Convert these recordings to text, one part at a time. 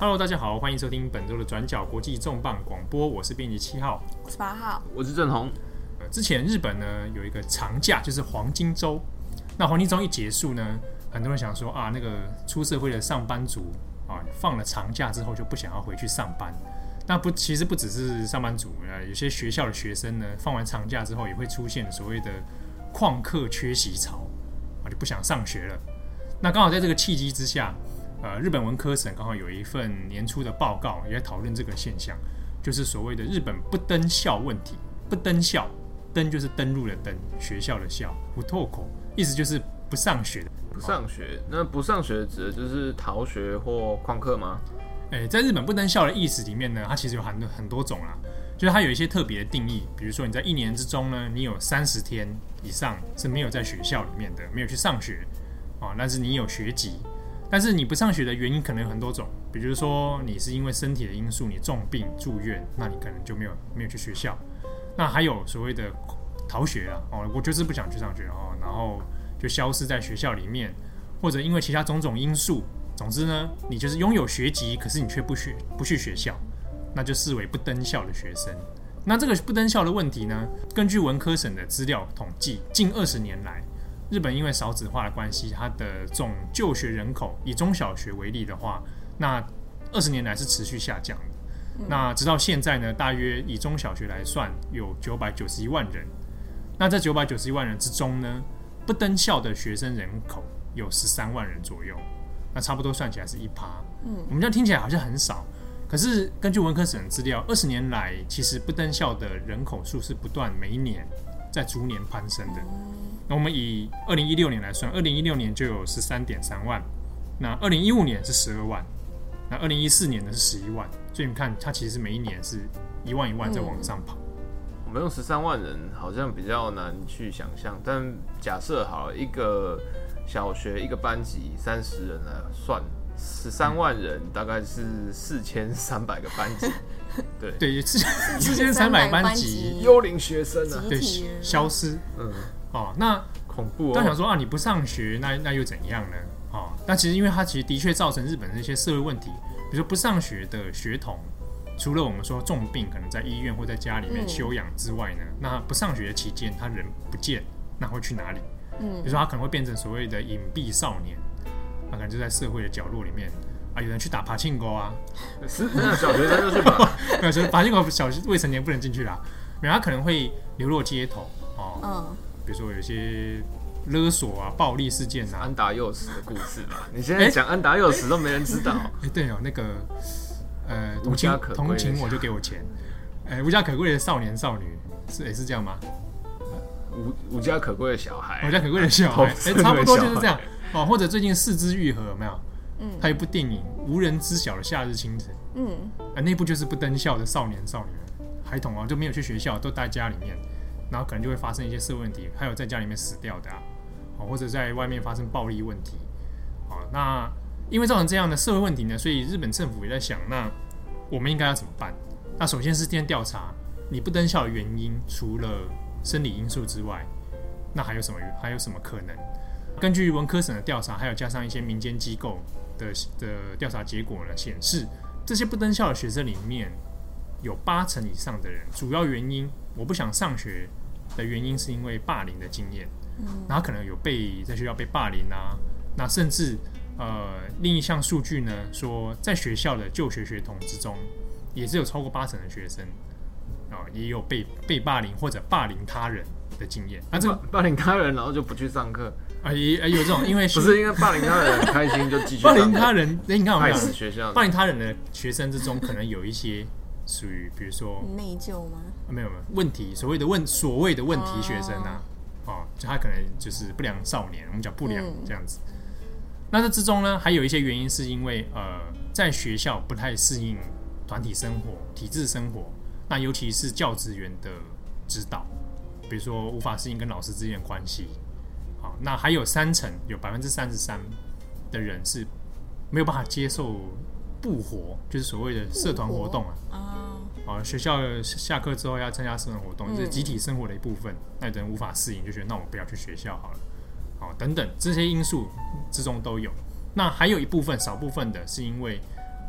Hello，大家好，欢迎收听本周的转角国际重磅广播，我是编辑七号，我是八号，我是郑红。呃，之前日本呢有一个长假，就是黄金周。那黄金周一结束呢，很多人想说啊，那个出社会的上班族啊，放了长假之后就不想要回去上班。那不，其实不只是上班族啊，有些学校的学生呢，放完长假之后也会出现所谓的旷课缺席潮啊，就不想上学了。那刚好在这个契机之下，呃，日本文科省刚好有一份年初的报告，也在讨论这个现象，就是所谓的日本不登校问题。不登校，登就是登入的登，学校的校，不脱口，意思就是不上学。不上学，那不上学指的就是逃学或旷课吗？诶，在日本不登校的意思里面呢，它其实有很多很多种啦，就是它有一些特别的定义，比如说你在一年之中呢，你有三十天以上是没有在学校里面的，没有去上学啊，但是你有学籍。但是你不上学的原因可能有很多种，比如说你是因为身体的因素，你重病住院，那你可能就没有没有去学校。那还有所谓的逃学啊，哦，我就是不想去上学哦，然后就消失在学校里面，或者因为其他种种因素，总之呢，你就是拥有学籍，可是你却不学不去学校，那就视为不登校的学生。那这个不登校的问题呢，根据文科省的资料统计，近二十年来。日本因为少子化的关系，它的总就学人口以中小学为例的话，那二十年来是持续下降的。嗯、那直到现在呢，大约以中小学来算，有九百九十一万人。那这九百九十一万人之中呢，不登校的学生人口有十三万人左右。那差不多算起来是一趴。嗯，我们这样听起来好像很少，可是根据文科省的资料，二十年来其实不登校的人口数是不断每一年在逐年攀升的。那我们以二零一六年来算，二零一六年就有十三点三万，那二零一五年是十二万，那二零一四年呢是十一万，所以你看它其实每一年是一万一万在往上跑。嗯、我们用十三万人好像比较难去想象，但假设好一个小学一个班级三十人来算，十三万人大概是四千三百个班级，对。对，四四千三百班级幽灵学生啊，对，消失，嗯。哦，那恐怖。但想说啊，你不上学，那那又怎样呢？哦，那其实因为它其实的确造成日本的一些社会问题，比如说不上学的学童，除了我们说重病可能在医院或在家里面休养之外呢，嗯、那不上学的期间他人不见，那会去哪里？嗯，比如说他可能会变成所谓的隐蔽少年，他可能就在社会的角落里面啊，有人去打爬庆沟啊，是那小学生就去打，没有，爬庆沟小未成年不能进去啦，没有，他可能会流落街头哦。嗯比如说有些勒索啊、暴力事件啊，安达祐实的故事吧。你现在讲安达祐实都没人知道。哎、欸，对哦，那个呃，同情，同情我就给我钱。哎、欸，无家可归的少年少女是也、欸、是这样吗？无无家可归的小孩，无家可归的小孩，哎、欸，差不多就是这样哦。或者最近四肢愈合有没有？嗯，还有一部电影《无人知晓的夏日清晨》。嗯，啊，那部就是不登校的少年少女孩童啊，就没有去学校，都待家里面。然后可能就会发生一些社会问题，还有在家里面死掉的啊，或者在外面发生暴力问题，啊，那因为造成这样的社会问题呢，所以日本政府也在想，那我们应该要怎么办？那首先是先调查你不登校的原因，除了生理因素之外，那还有什么？还有什么可能？根据文科省的调查，还有加上一些民间机构的的调查结果呢，显示这些不登校的学生里面有八成以上的人，主要原因我不想上学。的原因是因为霸凌的经验，嗯，然后可能有被在学校被霸凌啊，那甚至呃另一项数据呢说，在学校的就学学童之中，也是有超过八成的学生啊、呃、也有被被霸凌或者霸凌他人的经验。那这霸，霸凌他人然后就不去上课啊也也有这种，因为 不是因为霸凌他人很开心就继续霸凌他人，哎你看我们校霸凌他人的学生之中，可能有一些。属于比如说内疚吗？没有没有问题，所谓的问所谓的问题学生啊，哦，就他可能就是不良少年，我们讲不良这样子。嗯、那这之中呢，还有一些原因是因为呃，在学校不太适应团体生活、体制生活，那尤其是教职员的指导，比如说无法适应跟老师之间的关系。好，那还有三成，有百分之三十三的人是没有办法接受。不活就是所谓的社团活动啊，啊，学校下课之后要参加社团活动，这是集体生活的一部分。那有人无法适应，就觉得那我不要去学校好了，好，等等这些因素之中都有。那还有一部分少部分的是因为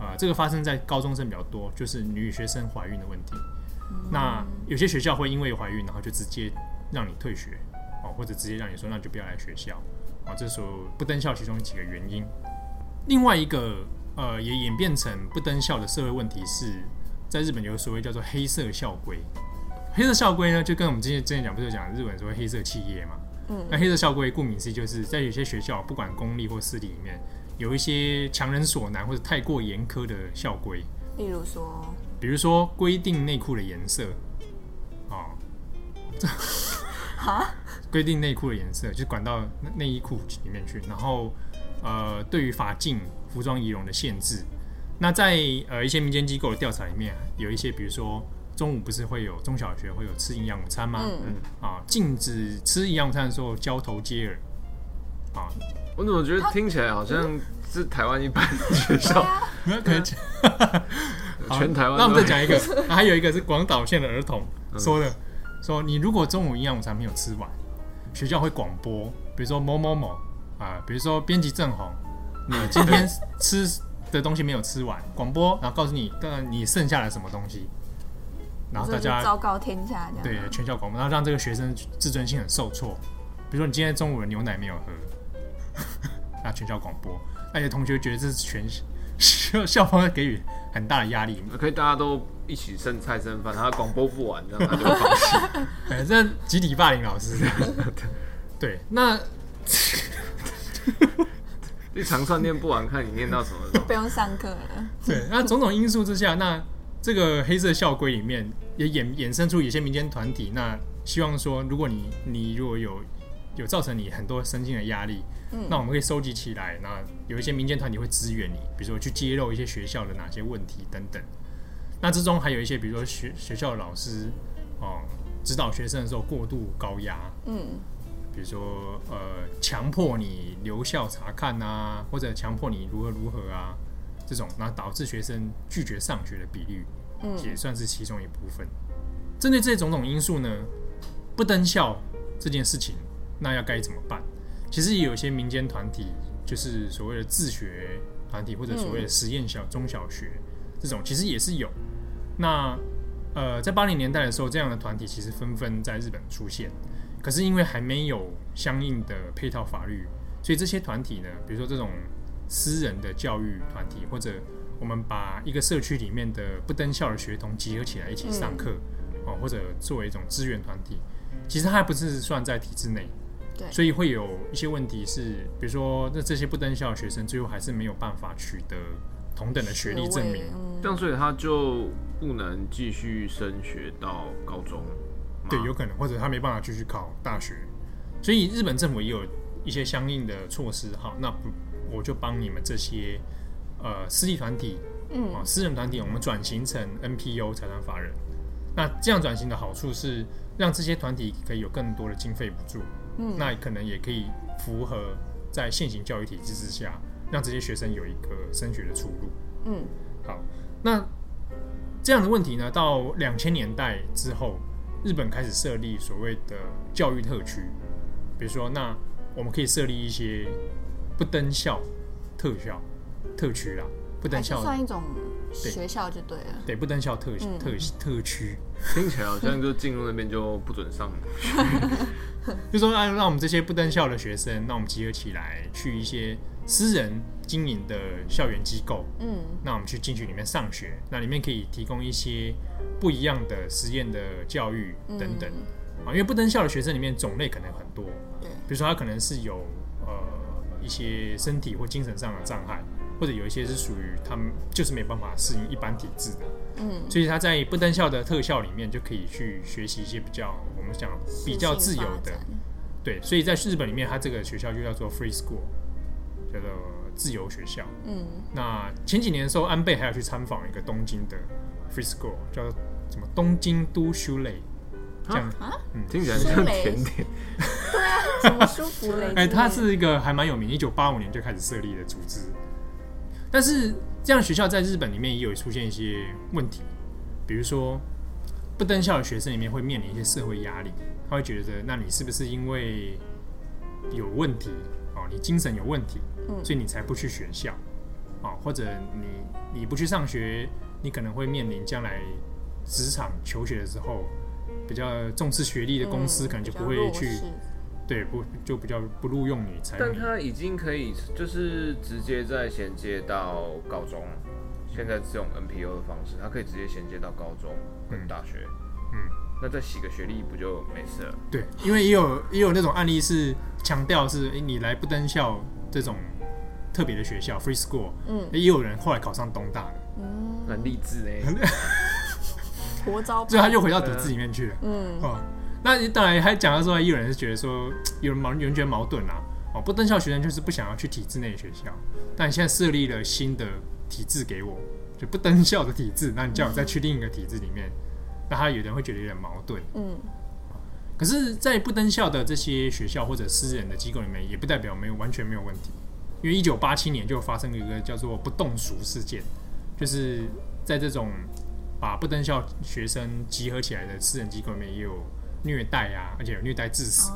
呃，这个发生在高中生比较多，就是女学生怀孕的问题。那有些学校会因为怀孕，然后就直接让你退学哦，或者直接让你说那就不要来学校啊。这时候不登校其中几个原因。另外一个呃，也演变成不登校的社会问题是，在日本有所谓叫做黑色校规。黑色校规呢，就跟我们之前之前讲，不是讲日本所谓黑色企业嘛？嗯。那黑色校规顾名思义，就是在有些学校，不管公立或私立里面，有一些强人所难或者太过严苛的校规。例如说。比如说规定内裤的颜色，哦，这哈？规定内裤的颜色就管到内衣裤里面去，然后呃，对于法禁、服装仪容的限制。那在呃一些民间机构的调查里面，有一些比如说中午不是会有中小学会有吃营养午餐吗？嗯啊，禁止吃营养午餐的时候交头接耳。啊，我怎么觉得听起来好像是台湾一般的学校？没有可能。全台湾。那我们再讲一个，还有一个是广岛县的儿童说的，嗯、说你如果中午营养午餐没有吃完，学校会广播，比如说某某某啊、呃，比如说编辑正红，你今天吃的东西没有吃完，广播，然后告诉你，当然你剩下了什么东西，然后大家昭告天下这样，对，全校广播，然后让这个学生自尊心很受挫，比如说你今天中午的牛奶没有喝，那全校广播，那些同学觉得这是全。校校方会给予很大的压力，可以大家都一起剩菜剩饭，然后广播不完，这样他就放弃。哎，这集体霸凌老师这样。对，那一长串念不完，看你念到什么，不用上课了。对，那种种因素之下，那这个黑色校规里面也衍衍生出有些民间团体，那希望说，如果你你如果有有造成你很多身心的压力。嗯、那我们可以收集起来，那有一些民间团体会支援你，比如说去揭露一些学校的哪些问题等等。那之中还有一些，比如说学学校的老师哦，指导学生的时候过度高压，嗯，比如说呃，强迫你留校查看啊，或者强迫你如何如何啊，这种，那导致学生拒绝上学的比率，嗯，也算是其中一部分。针对这些种种因素呢，不登校这件事情，那要该怎么办？其实也有一些民间团体，就是所谓的自学团体或者所谓的实验小中小学这种，其实也是有。那呃，在八零年代的时候，这样的团体其实纷纷在日本出现。可是因为还没有相应的配套法律，所以这些团体呢，比如说这种私人的教育团体，或者我们把一个社区里面的不登校的学童集合起来一起上课，哦，或者作为一种支援团体，其实它还不是算在体制内。对所以会有一些问题是，比如说，那这些不登校的学生最后还是没有办法取得同等的学历证明，这样所以他就不能继续升学到高中。对，有可能，或者他没办法继续考大学。所以日本政府也有一些相应的措施。好，那不我就帮你们这些呃私立团体，嗯，啊私人团体，我们转型成 NPO 财团法人。那这样转型的好处是，让这些团体可以有更多的经费补助。嗯，那可能也可以符合在现行教育体制之下，让这些学生有一个升学的出路。嗯，好，那这样的问题呢，到两千年代之后，日本开始设立所谓的教育特区，比如说，那我们可以设立一些不登校特校特区啦，不登校算一种学校就对了，对，不登校特特特区，听起来好像就进入那边就不准上了。就说让让我们这些不登校的学生，那我们集合起来，去一些私人经营的校园机构，嗯，那我们去进去里面上学，那里面可以提供一些不一样的实验的教育等等，啊、嗯，因为不登校的学生里面种类可能很多，对，比如说他可能是有呃一些身体或精神上的障碍，或者有一些是属于他们就是没办法适应一般体制的，嗯，所以他在不登校的特效里面就可以去学习一些比较我们。讲比较自由的，对，所以在日本里面，他这个学校就叫做 free school，叫做自由学校。嗯，那前几年的时候，安倍还要去参访一个东京的 free school，叫做什么东京都修类，这样啊，嗯，听起来像甜点。对啊，什么舒芙蕾？哎，它是一个还蛮有名，一九八五年就开始设立的组织。但是这样学校在日本里面也有出现一些问题，比如说。不登校的学生里面会面临一些社会压力，他会觉得，那你是不是因为有问题哦，你精神有问题，所以你才不去学校？啊，或者你你不去上学，你可能会面临将来职场求学的时候，比较重视学历的公司可能就不会去，嗯、对，不就比较不录用你才。但他已经可以就是直接再衔接到高中，现在这种 NPO 的方式，他可以直接衔接到高中跟大学，嗯，嗯，那再洗个学历不就没事了？对，因为也有也有那种案例是强调是，哎、欸，你来不登校这种特别的学校 free school，嗯，也有人后来考上东大的，嗯，很励志哎。活招，所以他又回到体制里面去了。嗯，哦，那你当然还讲到说，也有人是觉得说，有人矛，有人觉得矛盾啊。哦，不登校学生就是不想要去体制内的学校，但你现在设立了新的体制给我，就不登校的体制，那你叫我再去另一个体制里面，嗯、那他有人会觉得有点矛盾。嗯，可是，在不登校的这些学校或者私人的机构里面，也不代表没有完全没有问题，因为一九八七年就发生了一个叫做不动俗事件，就是在这种。把不登校学生集合起来的私人机构里面也有虐待啊，而且有虐待致死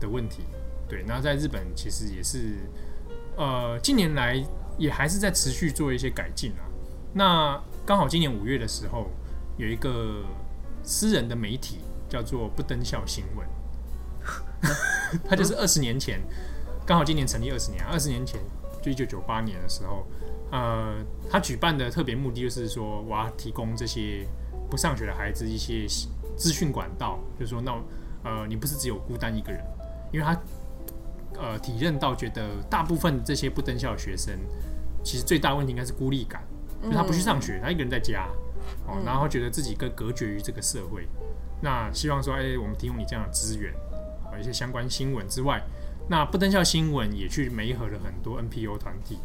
的问题。对，那在日本其实也是，呃，近年来也还是在持续做一些改进啊。那刚好今年五月的时候，有一个私人的媒体叫做不登校新闻，他就是二十年前，刚好今年成立二十年，二十年前就一九九八年的时候。呃，他举办的特别目的就是说，我要提供这些不上学的孩子一些资讯管道，就是说，那呃，你不是只有孤单一个人，因为他呃体认到，觉得大部分这些不登校的学生，其实最大问题应该是孤立感，就他不去上学，他一个人在家，哦，然后觉得自己更隔绝于这个社会。那希望说，哎，我们提供你这样的资源，啊，一些相关新闻之外，那不登校新闻也去媒合了很多 NPO 团体。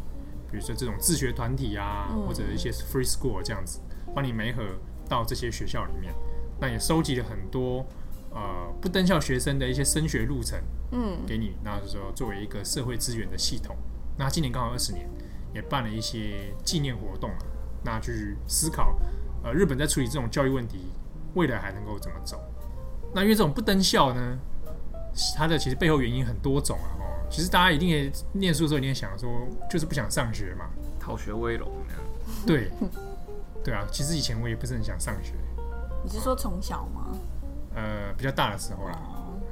比如说这种自学团体啊，或者一些 free school 这样子，帮你媒合到这些学校里面，那也收集了很多呃不登校学生的一些升学路程，嗯，给你，那就是说作为一个社会资源的系统。那今年刚好二十年，也办了一些纪念活动啊，那去思考呃日本在处理这种教育问题，未来还能够怎么走？那因为这种不登校呢，它的其实背后原因很多种啊。哦其实大家一定也念书的时候，一定想说，就是不想上学嘛，逃学威龙。对，对啊。其实以前我也不是很想上学。你是说从小吗？呃，比较大的时候啦。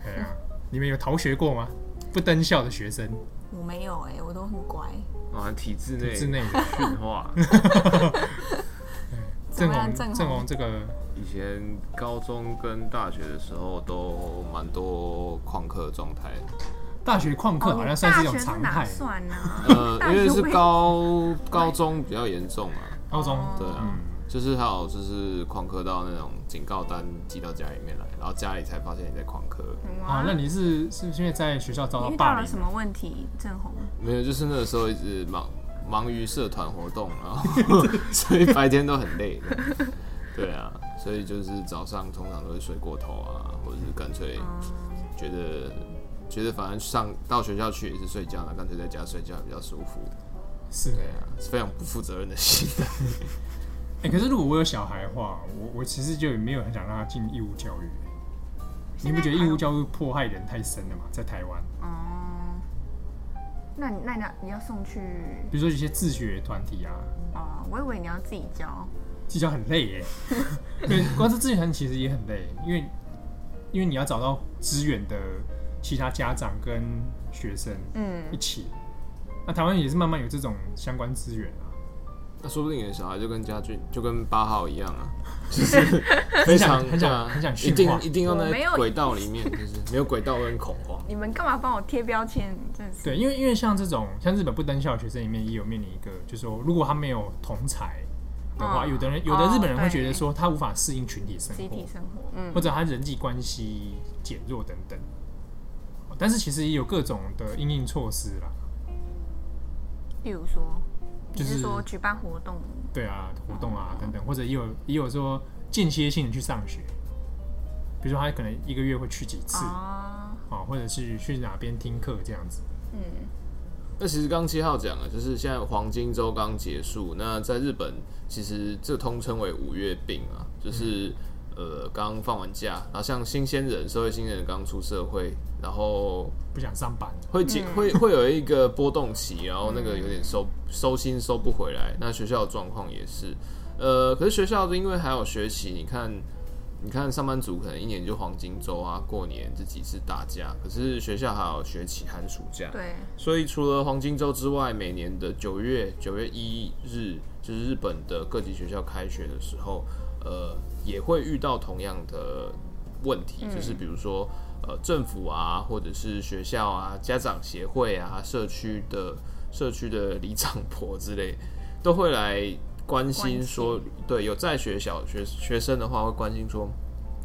哎呀，你们有逃学过吗？不登校的学生？我没有哎，我都很乖。啊，体制内，体制内的驯化。正红，正红，这个以前高中跟大学的时候都蛮多旷课状态。大学旷课好像算是一种常态。算啊呃，因为是高高中比较严重啊。高中对啊，就是还有就是旷课到那种警告单寄到家里面来，然后家里才发现你在旷课。啊，那你是是不是因为在学校遭到霸凌？什么问题？正红？没有，就是那个时候一直忙忙于社团活动，然后所以白天都很累。对啊，所以就是早上通常都会睡过头啊，或者是干脆觉得。觉得反正上到学校去也是睡觉，了干脆在家睡觉比较舒服。是的呀，是非常不负责任的行为。哎，可是如果我有小孩的话，我我其实就没有很想让他进义务教育。你不觉得义务教育迫害人太深了吗？在台湾。哦。那你那你要你要送去？比如说一些自学团体啊。哦，我以为你要自己教。自己教很累耶。对，光是自学团其实也很累，因为因为你要找到资源的。其他家长跟学生嗯一起，嗯、那台湾也是慢慢有这种相关资源啊。那说不定你的小孩就跟家俊就跟八号一样啊，就是非常很想很想一定一定要在轨道里面，就是没有轨道跟恐慌。你们干嘛帮我贴标签？真是对，因为因为像这种像日本不登校的学生里面也有面临一个，就是说如果他没有同才的话，哦、有的人有的日本人会觉得说他无法适应群体生活，集体生活，嗯，或者他人际关系减弱等等。但是其实也有各种的因应措施啦，例如说，就是说举办活动，对啊，活动啊等等，或者也有也有说间歇性的去上学，比如说他可能一个月会去几次啊，或者是去哪边听课这样子。嗯，那其实刚七号讲了，就是现在黄金周刚结束，那在日本其实这通称为五月病啊，就是。呃刚放完假，然后像新鲜人、社会新人刚出社会，然后不想上班，会紧会会有一个波动期，然后那个有点收收心收不回来。那学校的状况也是，呃，可是学校因为还有学期，你看。你看，上班族可能一年就黄金周啊，过年这几次大假。可是学校还有学期、寒暑假，对。所以除了黄金周之外，每年的九月九月一日，就是日本的各级学校开学的时候，呃，也会遇到同样的问题，就是比如说，呃，政府啊，或者是学校啊，家长协会啊，社区的社区的里长婆之类，都会来。关心说，对，有在学小学学生的话，会关心说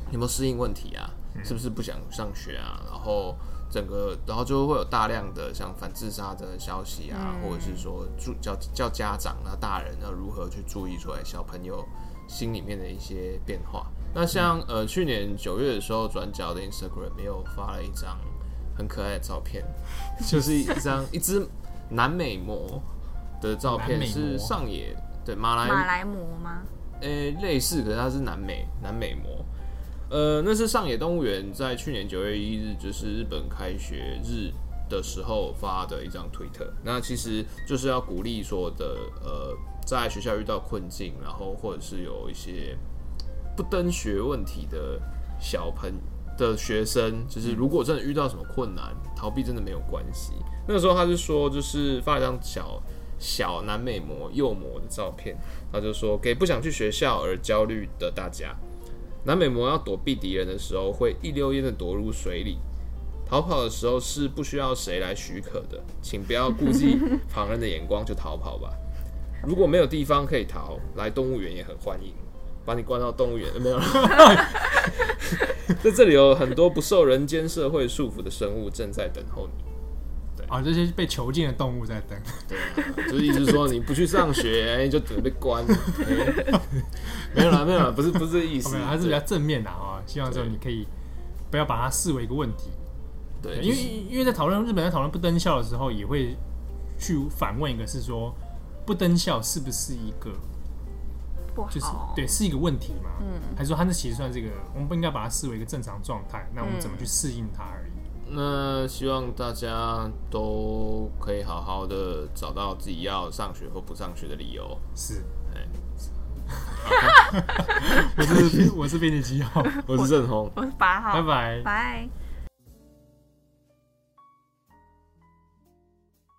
有没有适应问题啊，是不是不想上学啊？然后整个，然后就会有大量的像反自杀的消息啊，或者是说注叫叫家长啊、大人要如何去注意出来小朋友心里面的一些变化。那像呃去年九月的时候，转角的 Instagram 又发了一张很可爱的照片，就是一张一只南美魔的照片，是上野。对，马来马来貘吗？诶、欸，类似，可是它是南美南美貘。呃，那是上野动物园在去年九月一日，就是日本开学日的时候发的一张推特。那其实就是要鼓励说的，呃，在学校遇到困境，然后或者是有一些不登学问题的小朋的学生，就是如果真的遇到什么困难，逃避真的没有关系。那个时候他是说，就是发一张小。小南美模幼模的照片，他就说给不想去学校而焦虑的大家，南美魔要躲避敌人的时候，会一溜烟的躲入水里；逃跑的时候是不需要谁来许可的，请不要顾忌 旁人的眼光就逃跑吧。如果没有地方可以逃，来动物园也很欢迎，把你关到动物园，呃，没有了。在这里有很多不受人间社会束缚的生物正在等候你。啊，这些被囚禁的动物在等。对啊，就是意思说你不去上学，哎，就准备被关。没有啦，没有啦，不是不是这意思，还是比较正面的啊。希望说你可以不要把它视为一个问题。对，因为因为在讨论日本在讨论不登校的时候，也会去反问一个，是说不登校是不是一个不好？就是对，是一个问题嘛？嗯，还是说它那其实算是一个，我们不应该把它视为一个正常状态？那我们怎么去适应它而已？那希望大家都可以好好的找到自己要上学或不上学的理由。是，哎，我是我是编辑七号，我是郑红，我是八号，拜拜，拜。